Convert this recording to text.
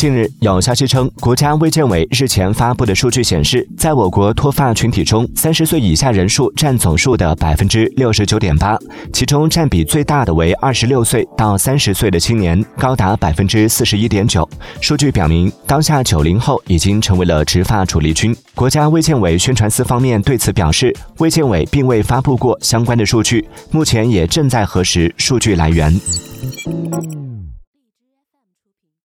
近日有消息称，国家卫健委日前发布的数据显示，在我国脱发群体中，三十岁以下人数占总数的百分之六十九点八，其中占比最大的为二十六岁到三十岁的青年，高达百分之四十一点九。数据表明，当下九零后已经成为了植发主力军。国家卫健委宣传司方面对此表示，卫健委并未发布过相关的数据，目前也正在核实数据来源。